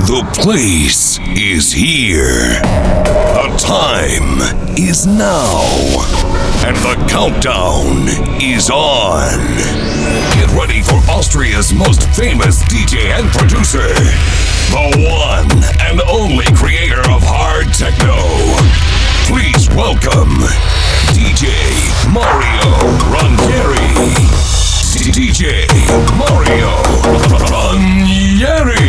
The place is here. The time is now. And the countdown is on. Get ready for Austria's most famous DJ and producer. The one and only creator of hard techno. Please welcome DJ Mario Ranieri. DJ Mario Ranieri.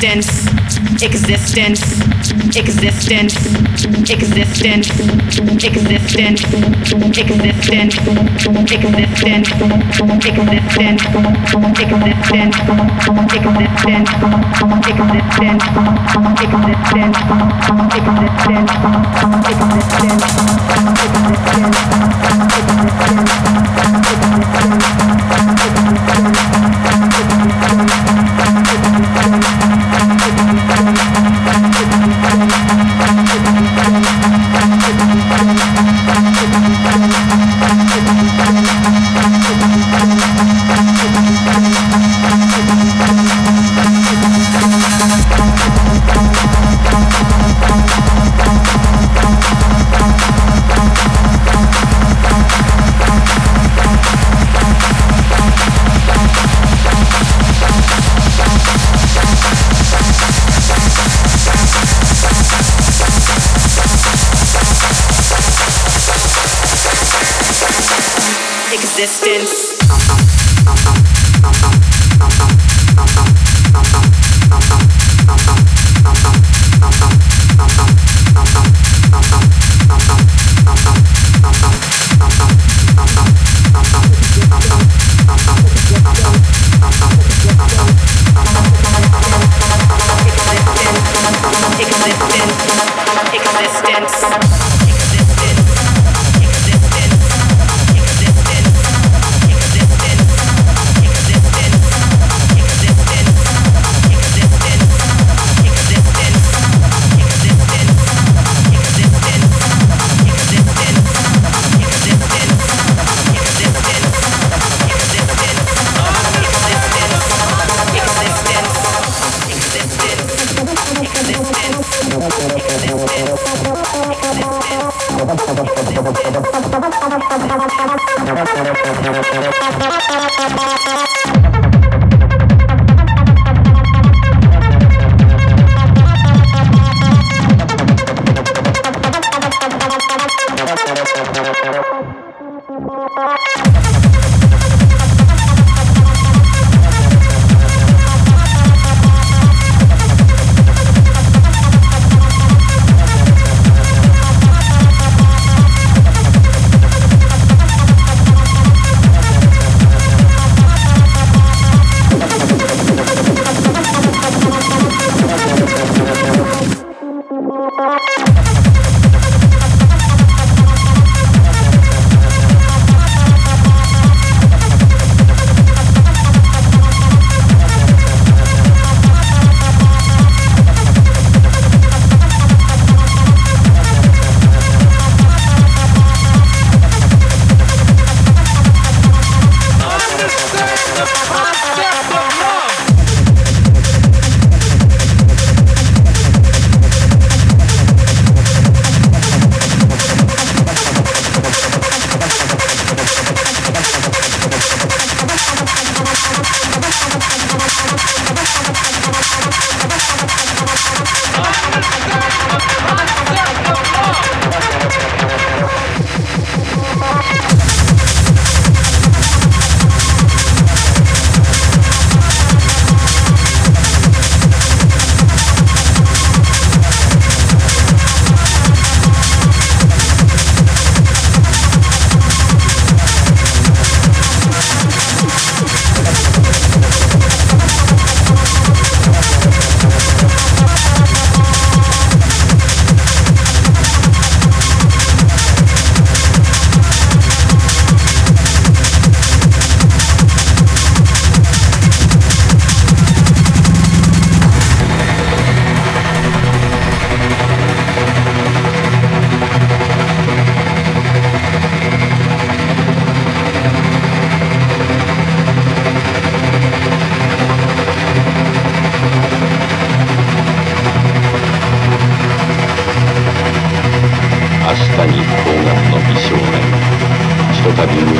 distance existence, existence, existence, existence, existence, existence, existence, Thank you. Thank you.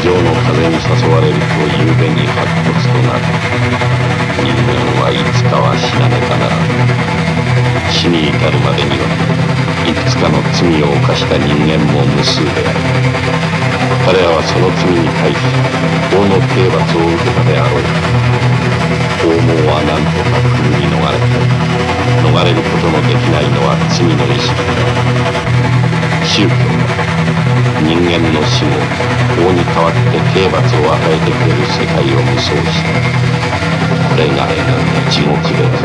情の風に誘われると夕べに白骨となる人間はいつかは死なねかならぬ死に至るまでにはいくつかの罪を犯した人間も無数である。彼らはその罪に対し法の刑罰を受けたであろう。法網は何とかくぐり逃れた逃れることのできないのは罪の意識。だ宗教人間の死後法に代わって刑罰を与えてくれる世界を無双した。これが描く地獄である。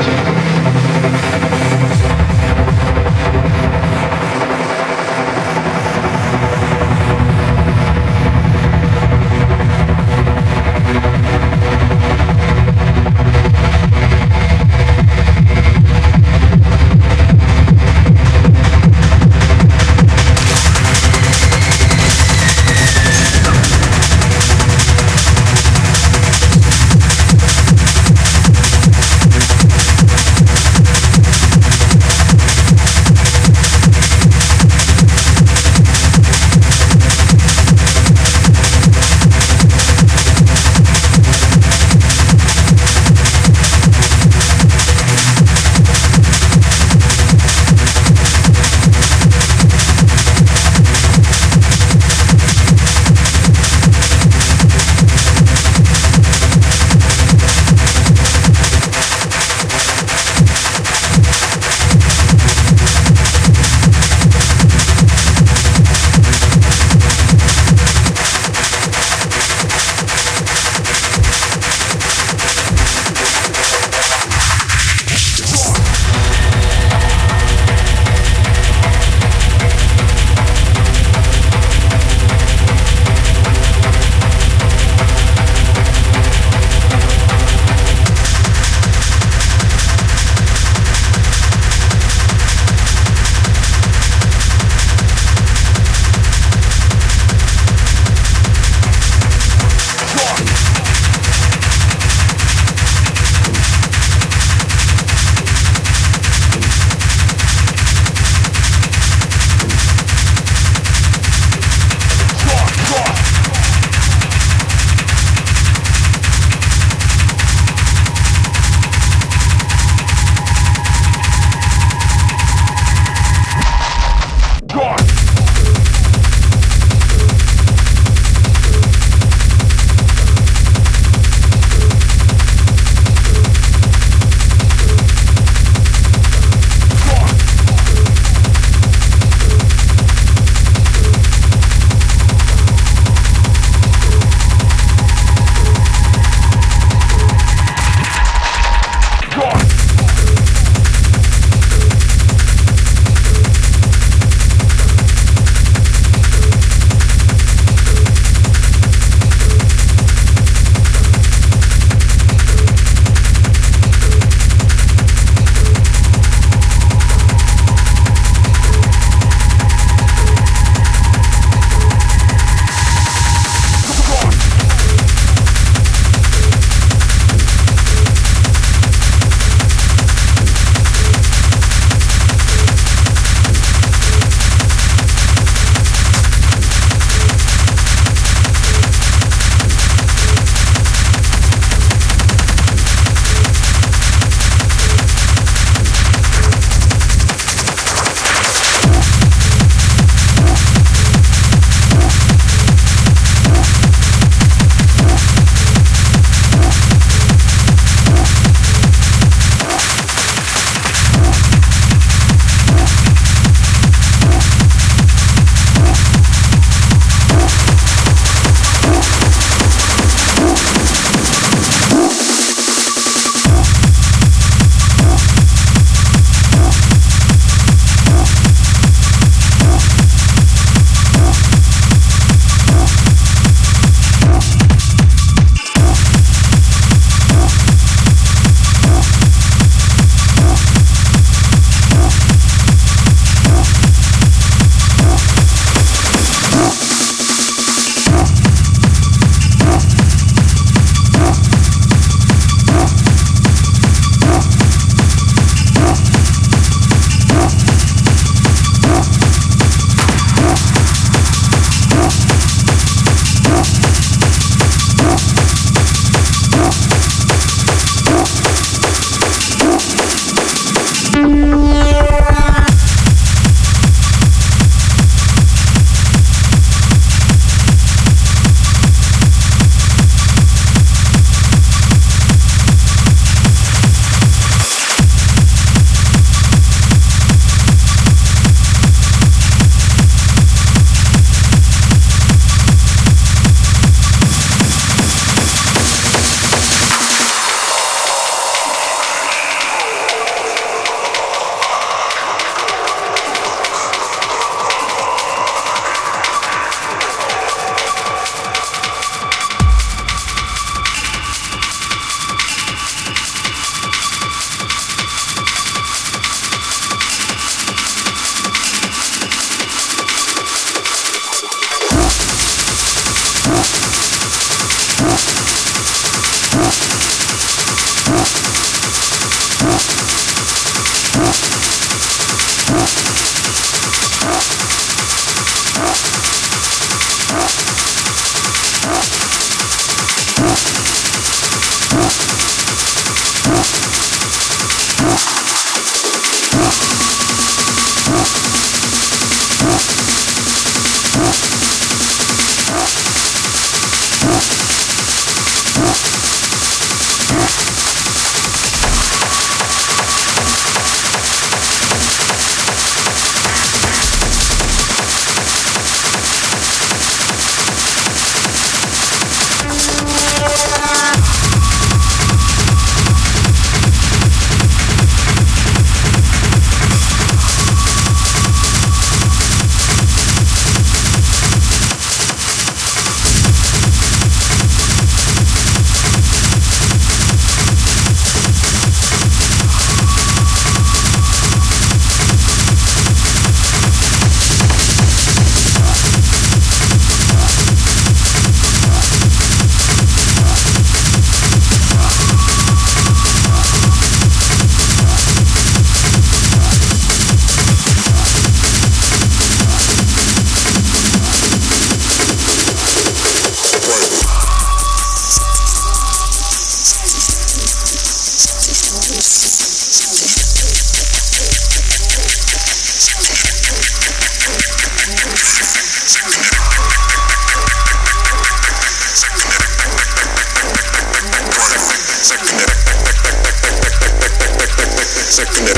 Victory.